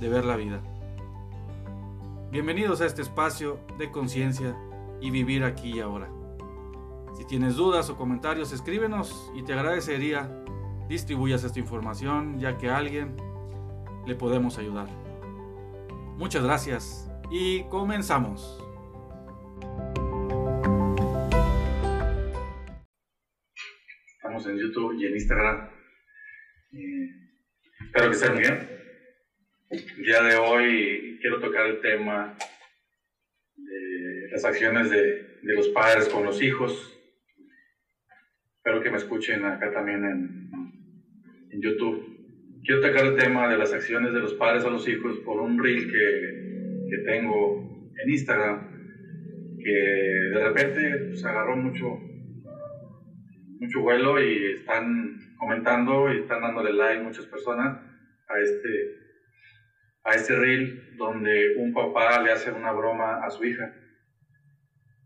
de ver la vida. Bienvenidos a este espacio de conciencia y vivir aquí y ahora. Si tienes dudas o comentarios, escríbenos y te agradecería distribuyas esta información ya que a alguien le podemos ayudar. Muchas gracias y comenzamos. Estamos en YouTube y en Instagram. espero que estén bien. El día de hoy quiero tocar el tema de las acciones de, los padres con los hijos. Espero que me escuchen acá también en, en, YouTube. Quiero tocar el tema de las acciones de los padres a los hijos por un reel que, que tengo en Instagram, que de repente se pues, agarró mucho, mucho vuelo y están comentando y están dándole like muchas personas a este a este reel donde un papá le hace una broma a su hija.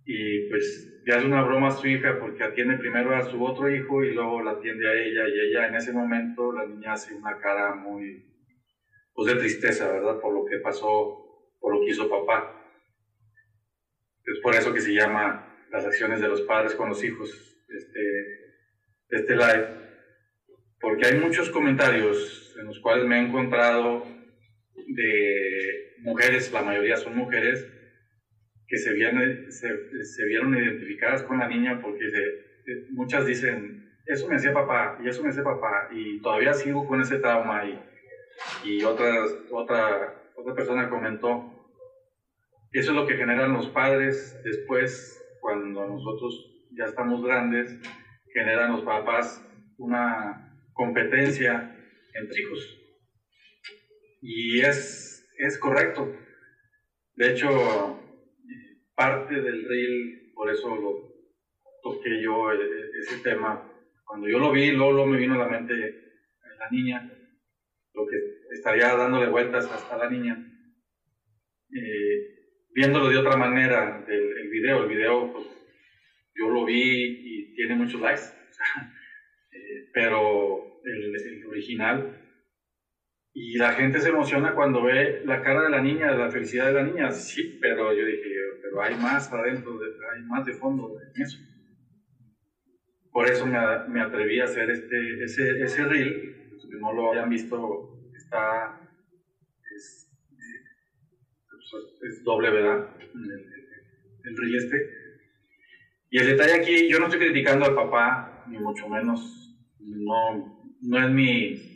Y pues le hace una broma a su hija porque atiende primero a su otro hijo y luego la atiende a ella y ella en ese momento la niña hace una cara muy pues de tristeza, ¿verdad? Por lo que pasó, por lo que hizo papá. Es por eso que se llama las acciones de los padres con los hijos, este, este live, porque hay muchos comentarios en los cuales me he encontrado de mujeres, la mayoría son mujeres, que se, vieron, se, vieron identificadas con la niña porque muchas dicen, eso me hacía papá, y eso me hacía papá, y todavía sigo con ese trauma, y, y otra, otra, otra persona comentó, eso es lo que generan los padres después, cuando nosotros ya estamos grandes, generan los papás una competencia entre hijos y es, es correcto. De hecho, parte del reel, por eso lo toqué yo e, e, ese tema. Cuando yo lo vi, luego, me vino a la mente la niña, lo que estaría dándole vueltas hasta la niña. Eh, viéndolo de otra manera, el video, el video, pues, yo lo vi y tiene muchos likes, eh, pero el original y la gente se emociona cuando ve la cara de la niña, la felicidad de la niña. Sí, pero yo dije, pero hay más adentro, hay más de fondo en eso. Por eso me, me atreví a hacer este, ese, ese reel. Que no lo hayan visto, está. Es, es doble, ¿verdad? El, el reel este. Y el detalle aquí, yo no estoy criticando al papá, ni mucho menos. No, no es mi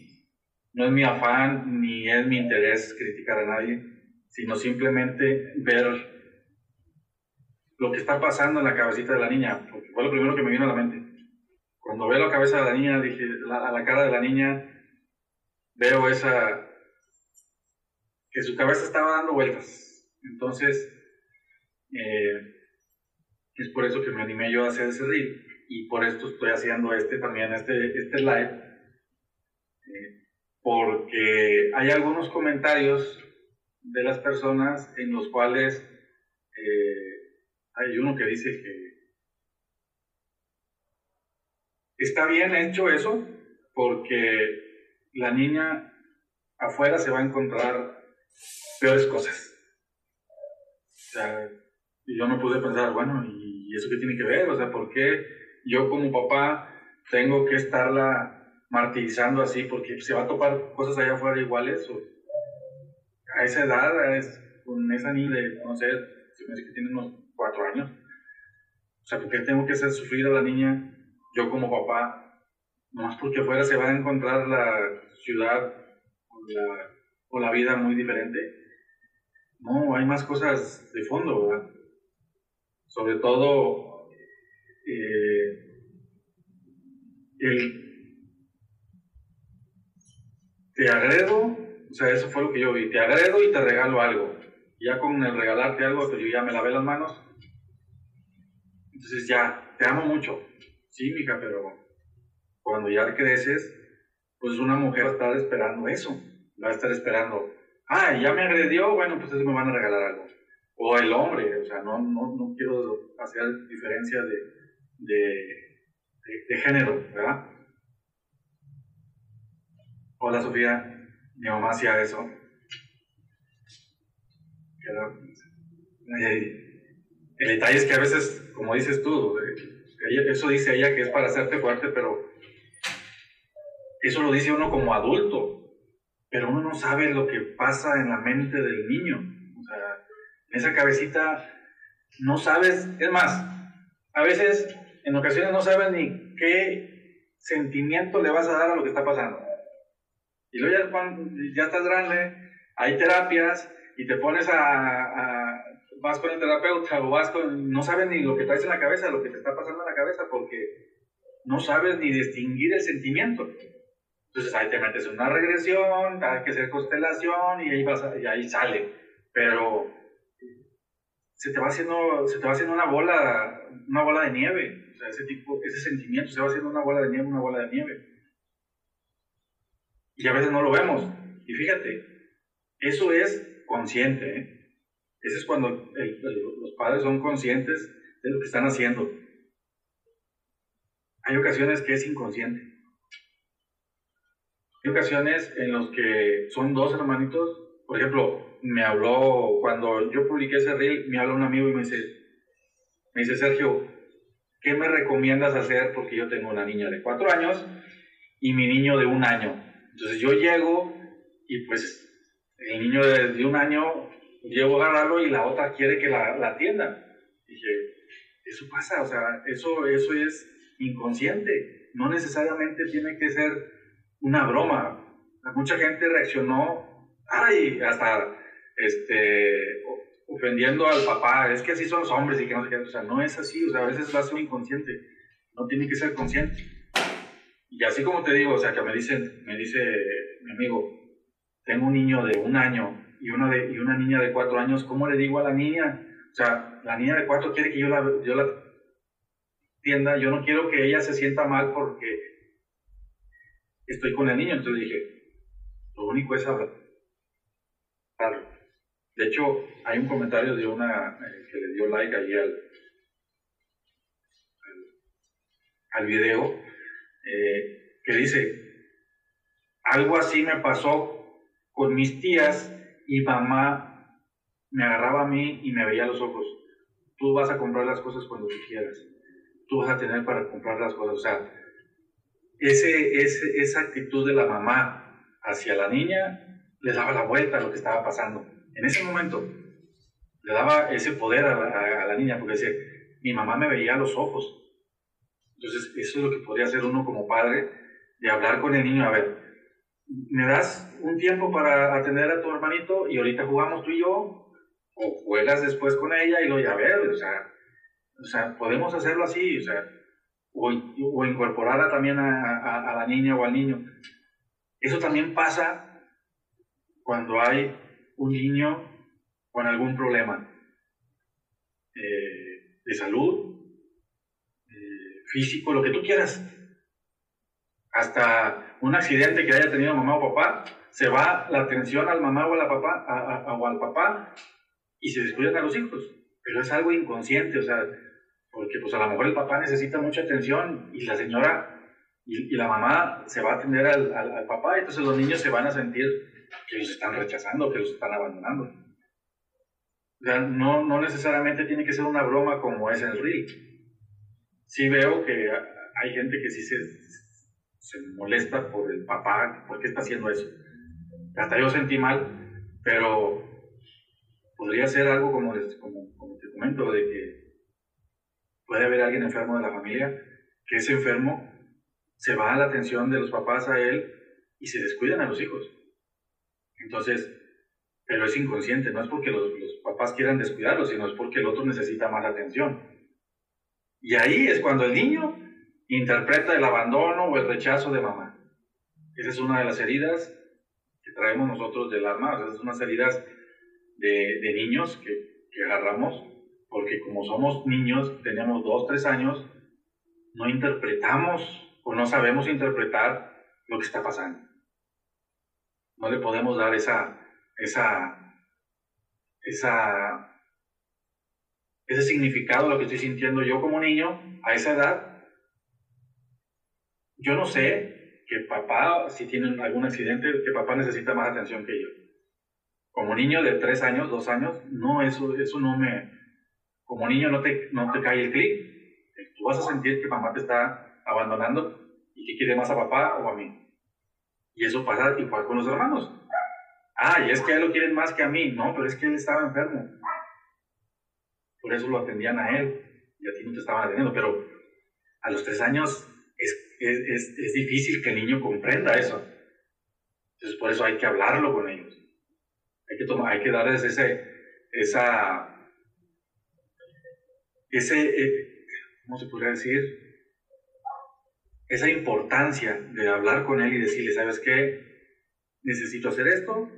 no es mi afán ni es mi interés criticar a nadie, sino simplemente ver lo que está pasando en la cabecita de la niña, porque fue lo primero que me vino a la mente. Cuando veo la cabeza de la niña, dije, a la cara de la niña, veo esa, que su cabeza estaba dando vueltas. Entonces, eh, es por eso que me animé yo a hacer ese reel y por esto estoy haciendo este también, este, este live porque hay algunos comentarios de las personas en los cuales eh, hay uno que dice que está bien hecho eso porque la niña afuera se va a encontrar peores cosas. O sea, yo me puse a pensar, bueno, ¿y eso qué tiene que ver? O sea, ¿por qué yo como papá tengo que estarla martirizando así porque se va a topar cosas allá afuera iguales. a esa edad, con esa niña de, no sé, se me dice que tiene unos cuatro años. O sea, ¿por qué tengo que hacer sufrir a la niña, yo como papá, nomás porque afuera se va a encontrar la ciudad o la vida muy diferente? No, hay más cosas de fondo, ¿verdad? Sobre todo, eh, el te agredo, o sea, eso fue lo que yo vi, te agredo y te regalo algo. ya con el regalarte algo, pues yo ya me lavé las manos. Entonces ya, te amo mucho. Sí, mija, pero cuando ya creces, pues una mujer va a estar esperando eso. Va a estar esperando, ah, ya me agredió, bueno, pues eso me van a regalar algo. O el hombre, o sea, no, no, no quiero hacer diferencia de, de, de género, ¿verdad? Hola Sofía, mi mamá hacía eso. El detalle es que a veces, como dices tú, eso dice ella que es para hacerte fuerte, pero eso lo dice uno como adulto, pero uno no sabe lo que pasa en la mente del niño. O sea, en esa cabecita no sabes, es más, a veces, en ocasiones no sabes ni qué sentimiento le vas a dar a lo que está pasando. Y luego ya, ya estás grande, hay terapias y te pones a, vas con el terapeuta o vas con, no sabes ni lo que traes en la cabeza, lo que te está pasando en la cabeza, porque no sabes ni distinguir el sentimiento. Entonces ahí te metes en una regresión, hay que hacer constelación y ahí, vas y ahí sale. Pero se te va haciendo, se te va haciendo una bola, una bola de nieve. O sea, ese tipo, ese sentimiento se va haciendo una bola de nieve, una bola de nieve. Y a veces no lo vemos. Y fíjate, eso es consciente. ¿eh? Eso es cuando los padres son conscientes de lo que están haciendo. Hay ocasiones que es inconsciente. Hay ocasiones en los que son dos hermanitos. Por ejemplo, me habló, cuando yo publiqué ese reel, me habló un amigo y me dice, me dice, Sergio, ¿qué me recomiendas hacer? Porque yo tengo una niña de cuatro años y mi niño de un año. Entonces yo llego y pues el niño de, un año llego a agarrarlo y la otra quiere que la, la atienda. Dije, eso pasa, o sea, eso, eso es inconsciente, no necesariamente tiene que ser una broma. Mucha gente reaccionó, ay, hasta este, ofendiendo al papá, es que así son los hombres y que no sé qué, o sea, no es así, o sea, a veces va a ser inconsciente, no tiene que ser consciente. Y así como te digo, o sea, que me, dicen, me dice mi amigo, tengo un niño de un año y una, de, y una niña de cuatro años, ¿cómo le digo a la niña? O sea, la niña de cuatro quiere que yo la, yo la tienda, yo no quiero que ella se sienta mal porque estoy con el niño. Entonces dije, lo único es hablar. De hecho, hay un comentario de una eh, que le dio like allí al, al video eh, que dice, algo así me pasó con mis tías y mamá me agarraba a mí y me veía los ojos. Tú vas a comprar las cosas cuando tú quieras. Tú vas a tener para comprar las cosas. O sea, ese, ese, esa actitud de la mamá hacia la niña le daba la vuelta a lo que estaba pasando. En ese momento le daba ese poder a la, niña porque decía, mi mamá me veía los ojos entonces, eso es lo que podría hacer uno como padre, de hablar con el niño, a ver, ¿me das un tiempo para atender a tu hermanito y ahorita jugamos tú y yo? O juegas después con ella y lo ya ver, o sea, o sea, podemos hacerlo así, o sea, o, o incorporarla también a, la niña o al niño. Eso también pasa cuando hay un niño con algún problema eh, de salud, físico, lo que tú quieras. Hasta un accidente que haya tenido mamá o papá, se va la atención al mamá o, a la papá, o al papá y se descuidan a los hijos. Pero es algo inconsciente, o sea, porque pues a lo mejor el papá necesita mucha atención y la señora y, la mamá se va a atender al, al, papá, y entonces los niños se van a sentir que los están rechazando, que los están abandonando. O sea, no, no necesariamente tiene que ser una broma como es el reel sí veo que hay gente que sí se, se molesta por el papá, ¿por qué está haciendo eso? Hasta yo sentí mal, Pero podría ser algo como, como, como te comento, de que puede haber alguien enfermo de la familia, que ese enfermo se va a la atención de los papás a él y se descuidan a los hijos. Entonces, pero es inconsciente, no es porque los, papás quieran descuidarlo, sino es porque el otro necesita más atención. Y ahí es cuando el niño interpreta el abandono o el rechazo de mamá. Esa es una de las heridas que traemos nosotros del alma, o sea, es unas heridas de, de niños que, que, agarramos, porque como somos niños, tenemos dos, tres años, no interpretamos o no sabemos interpretar lo que está pasando. No le podemos dar esa, esa, esa, ese significado, lo que estoy sintiendo yo como niño a esa edad. Yo no sé que papá, si tienen algún accidente, que papá necesita más atención que yo. Como niño de tres años, dos años, no, eso, eso no me, como niño no te, no te cae el clic. Tú vas a sentir que mamá te está abandonando y que quiere más a papá o a mí. Y eso pasa igual con los hermanos. Ah, y es que a él lo quieren más que a mí. No, pero es que él estaba enfermo. Por eso lo atendían a él. Y a ti no te estaban atendiendo. Pero a los tres años es, es, es, difícil que el niño comprenda eso. Entonces por eso hay que hablarlo con ellos. Hay que, tomar, hay que darles ese, esa, ese, eh, ¿cómo se podría decir? esa importancia de hablar con él y decirle, ¿sabes qué? Necesito hacer esto,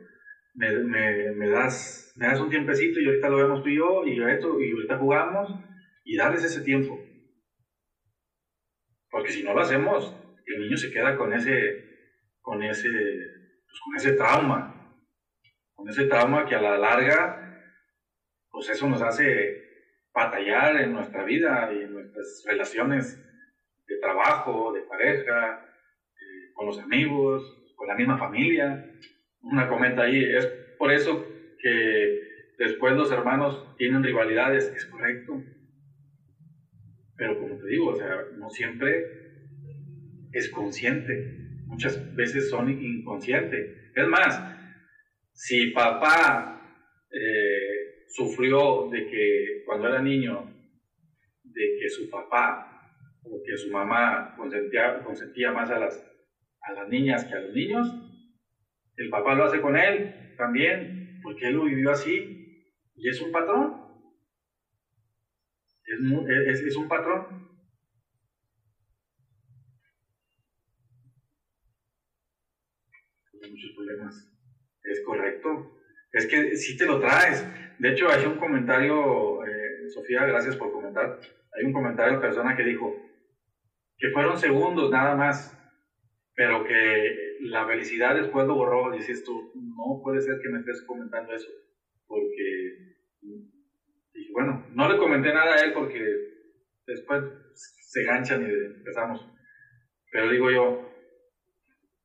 me, me, das, me das un tiempecito y ahorita lo vemos tú y yo, y esto, y ahorita jugamos, y darles ese tiempo. Porque si no lo hacemos, el niño se queda con ese, con ese, pues con ese trauma, con ese trauma que a la larga, pues eso nos hace batallar en nuestra vida y en nuestras relaciones de trabajo, de pareja, eh, con los amigos, con la misma familia. Una comenta ahí, es por eso que después los hermanos tienen rivalidades, es correcto. Pero como te digo, o sea, no siempre es consciente, muchas veces son inconscientes. Es más, si papá eh, sufrió de que cuando era niño, de que su papá porque su mamá consentía, consentía más a las, a las niñas que a los niños. El papá lo hace con él también, porque él lo vivió así y es un patrón. Es, un patrón. muchos problemas. Es correcto. Es que si te lo traes. De hecho, hay un comentario, eh, Sofía, gracias por comentar. Hay un comentario de persona que dijo, que fueron segundos nada más, pero que la felicidad después lo borró. Dices tú, no puede ser que me estés comentando eso, porque dije, bueno, no le comenté nada a él porque después se ganchan y empezamos. Pero digo yo,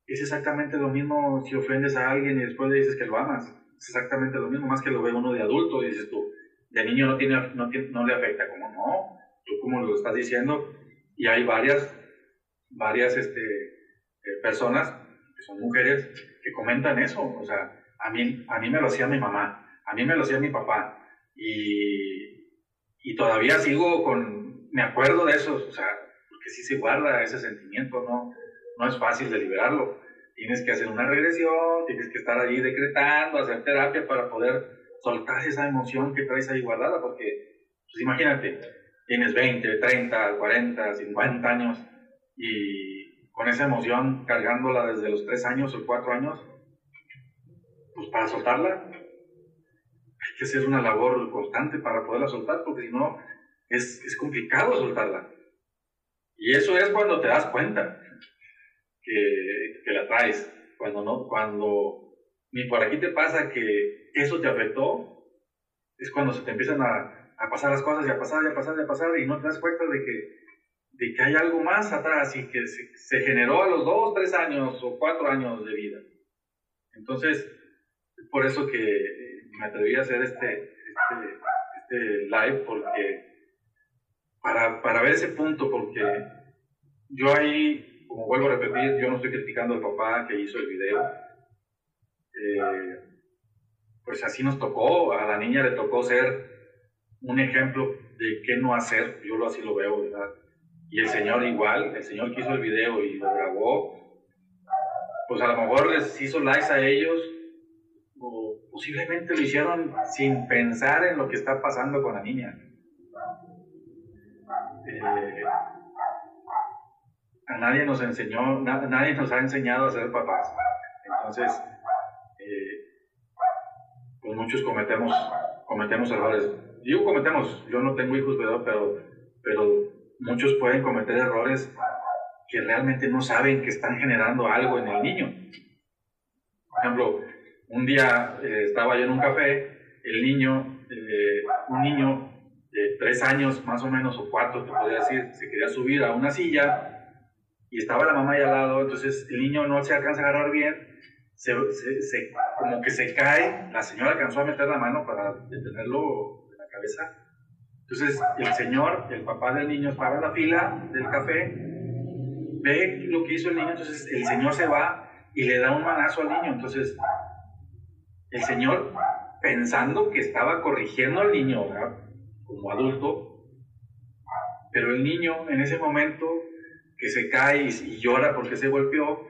es exactamente lo mismo si ofendes a alguien y después le dices que lo amas. Es exactamente lo mismo, más que lo ve uno de adulto, dices tú, de niño no, tiene, no, no le afecta, como no, tú como lo estás diciendo, y hay varias, varias este, eh, personas, son mujeres, que comentan eso. O sea, a mí, a mí me lo hacía mi mamá, a mí me lo hacía mi papá. Y, y todavía sigo con, me acuerdo de eso, o sea, porque sí se guarda ese sentimiento, ¿no? No es fácil de liberarlo. Tienes que hacer una regresión, tienes que estar ahí decretando, hacer terapia para poder soltar esa emoción que traes ahí guardada, porque, pues imagínate, tienes 20, 30, 40, 50 años y con esa emoción cargándola desde los 3 años o 4 años, pues para soltarla hay que hacer una labor constante para poderla soltar, porque si no es, es complicado soltarla. Y eso es cuando te das cuenta que, que la traes, cuando no, cuando ni por aquí te pasa que eso te afectó, es cuando se te empiezan a, a pasar las cosas y a pasar y a pasar y a pasar y no te das cuenta de que, de que hay algo más atrás y que se, generó a los dos, tres años o cuatro años de vida. Entonces, por eso que me atreví a hacer este, este, este live, porque para, para, ver ese punto, porque yo ahí, como vuelvo a repetir, yo no estoy criticando al papá que hizo el video. Eh, pues así nos tocó, a la niña le tocó ser un ejemplo de qué no hacer, yo así lo veo, ¿verdad? Y el Señor igual, el Señor que hizo el video y lo grabó, pues a lo mejor les hizo likes a ellos, o posiblemente lo hicieron sin pensar en lo que está pasando con la niña. Eh, a nadie nos enseñó, nadie nos ha enseñado a ser papás. Entonces, eh, pues muchos cometemos, cometemos errores. Digo cometemos, yo no tengo hijos, pero, pero muchos pueden cometer errores que realmente no saben que están generando algo en el niño. Por ejemplo, un día eh, estaba yo en un café, el niño, eh, un niño de tres años más o menos, o cuatro, te podría decir, se quería subir a una silla y estaba la mamá ahí al lado, entonces el niño no se alcanza a agarrar bien, como que se cae, la señora alcanzó a meter la mano para detenerlo de la cabeza. Entonces el señor, el papá del niño, en la fila del café, ve lo que hizo el niño, entonces el señor se va y le da un manazo al niño. Entonces el señor, pensando que estaba corrigiendo al niño como adulto, pero el niño en ese momento que se cae y, llora porque se golpeó,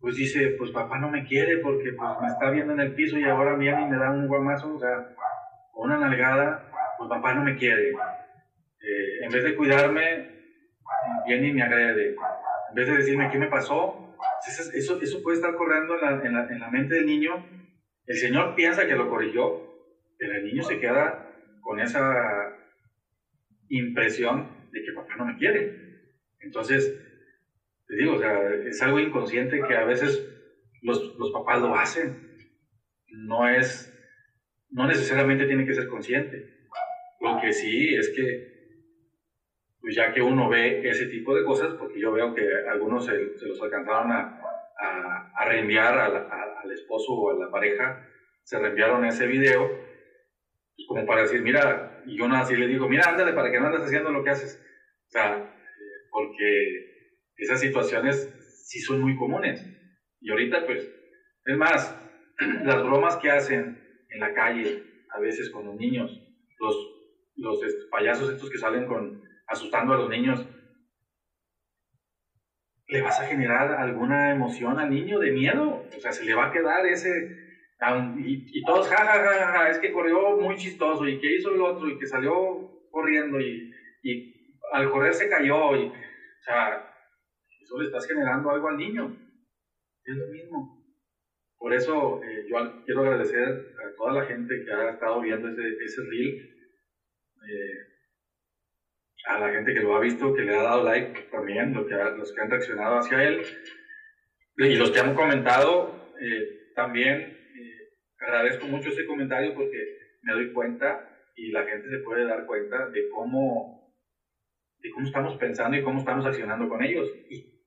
pues dice, pues papá no me quiere porque pues, me está viendo en el piso y ahora viene y me da un guamazo, o sea, una nalgada, pues papá no me quiere. Eh, en vez de cuidarme, viene y me agrede. En vez de decirme qué me pasó, eso, eso puede estar corriendo en la, en, la, en la mente del niño. El Señor piensa que lo corrigió, pero el niño se queda con esa impresión de que papá no me quiere. Entonces, te digo, o sea, es algo inconsciente que a veces los, los papás lo hacen. No es, no necesariamente tiene que ser consciente. Lo que sí es que, pues ya que uno ve ese tipo de cosas, porque yo veo que algunos se, los alcanzaron a, a, a reenviar al esposo o a la pareja, se reenviaron ese video, pues como para decir, mira, y yo así le digo, mira, ándale para que no andes haciendo lo que haces. O sea, porque esas situaciones sí son muy comunes. Y ahorita, pues, es más, las bromas que hacen en la calle, a veces con los niños, los, los payasos estos que salen con, asustando a los niños, le vas a generar alguna emoción al niño de miedo. O sea, se le va a quedar ese... Y, todos, ja, es que corrió muy chistoso y que hizo el otro y que salió corriendo y, y al correr se cayó y, o sea, eso le estás generando algo al niño. Es lo mismo. Por eso eh, yo quiero agradecer a toda la gente que ha estado viendo ese, ese reel, eh, a la gente que lo ha visto, que le ha dado like también, los que, los que han reaccionado hacia él, y los que han comentado, eh, también agradezco mucho ese comentario porque me doy cuenta y la gente se puede dar cuenta de cómo de cómo estamos pensando y cómo estamos accionando con ellos. Y,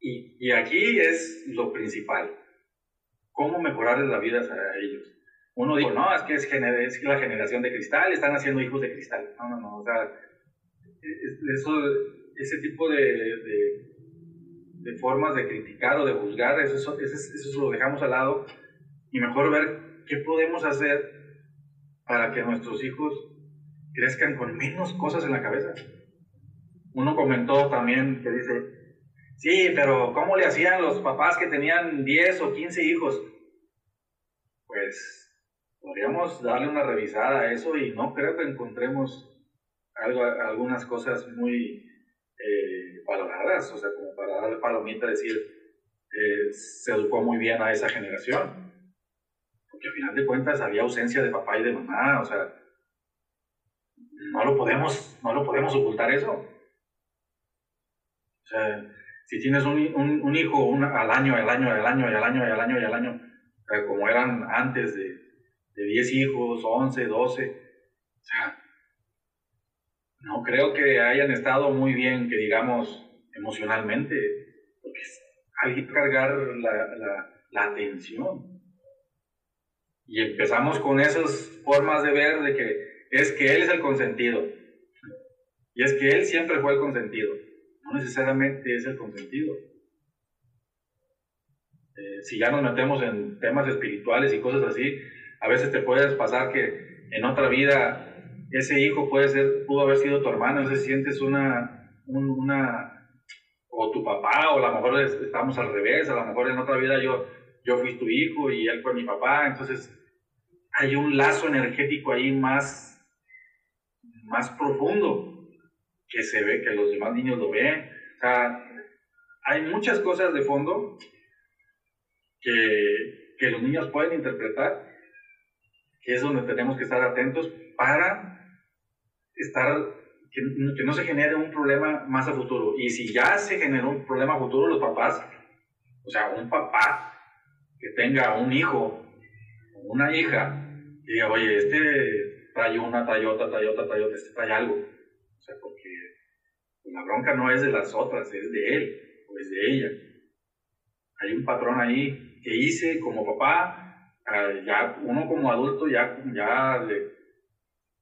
y, y aquí es lo principal, cómo mejorarles la vida a ellos. Uno dice, no, es que es, es, la generación de cristal, están haciendo hijos de cristal. No, no, no, o sea, eso, ese tipo de, de, de, formas de criticar o de juzgar, eso, eso, eso lo dejamos al lado y mejor ver qué podemos hacer para que nuestros hijos crezcan con menos cosas en la cabeza uno comentó también que dice, sí, pero ¿cómo le hacían los papás que tenían 10 o 15 hijos? Pues podríamos darle una revisada a eso y no creo que encontremos algo, algunas cosas muy eh, valoradas, o sea, como para darle palomita, decir, eh, se educó muy bien a esa generación. Porque al final de cuentas había ausencia de papá y de mamá, o sea, no lo podemos, no lo podemos ocultar eso. O sea, si tienes un, un, hijo al año, al año, al año, al año, al año, al año, como eran antes de, de 10 hijos, 11, 12, o sea, no creo que hayan estado muy bien, que digamos, emocionalmente, porque hay que cargar la, la, atención. Y empezamos con esas formas de ver de que es que él es el consentido. Y es que él siempre fue el consentido necesariamente es el consentido. Eh, si ya nos metemos en temas espirituales y cosas así, A veces te puedes pasar que en otra vida ese hijo puede ser, pudo haber sido tu hermano, entonces sientes una, una, o tu papá, o a lo mejor estamos al revés, a lo mejor en otra vida yo, yo fui tu hijo y él fue mi papá, entonces hay un lazo energético ahí más, más profundo que se ve, que los demás niños lo ven. O sea, hay muchas cosas de fondo que, que los niños pueden interpretar, que es donde tenemos que estar atentos para estar, que, no se genere un problema más a futuro. Y si ya se generó un problema a futuro, los papás, o sea, un papá que tenga un hijo una hija, y diga, oye, este trae una, trae otra, trae otra, trae otra, este trae algo. O sea, porque la bronca no es de las otras, es de él o es de ella. Hay un patrón ahí que hice como papá, ya uno como adulto ya, ya le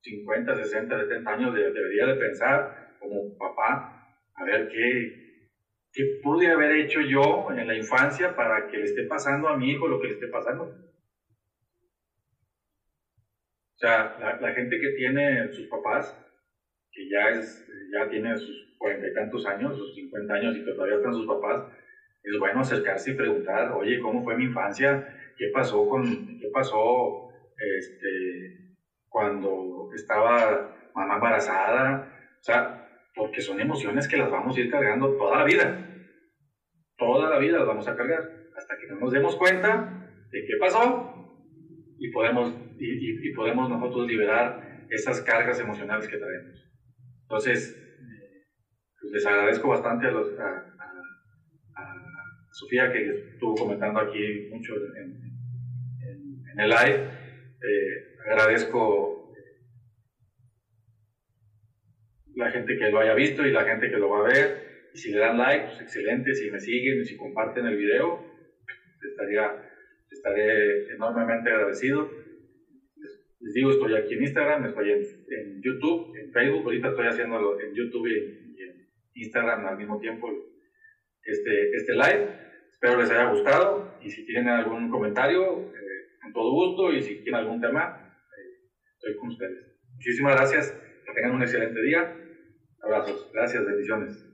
50, 60, 70 años debería de pensar como papá, a ver qué, qué pude haber hecho yo en la infancia para que le esté pasando a mi hijo lo que le esté pasando. O sea, la, gente que tiene sus papás, que ya, es, ya tiene sus cuarenta y tantos años, sus 50 años y que todavía están sus papás, es bueno acercarse y preguntar, oye, ¿cómo fue mi infancia? ¿Qué pasó con, qué pasó, este, cuando estaba mamá embarazada, o sea, porque son emociones que las vamos a ir cargando toda la vida. Toda la vida las vamos a cargar hasta que no nos demos cuenta de qué pasó y podemos, y, podemos nosotros liberar esas cargas emocionales que traemos. Entonces, pues les agradezco bastante a, a, Sofía que estuvo comentando aquí mucho en, en el live. Eh, agradezco la gente que lo haya visto y la gente que lo va a ver. Y si le dan like, pues excelente. Si me siguen y si comparten el video, estaría, estaré enormemente agradecido. Les, digo, estoy aquí en Instagram, estoy en, YouTube, en Facebook. Ahorita estoy haciéndolo en YouTube y, en Instagram al mismo tiempo este, este live. Espero les haya gustado y si tienen algún comentario, eh, con todo gusto y si quieren algún tema, estoy con ustedes. Muchísimas gracias, que tengan un excelente día. Abrazos, gracias, bendiciones.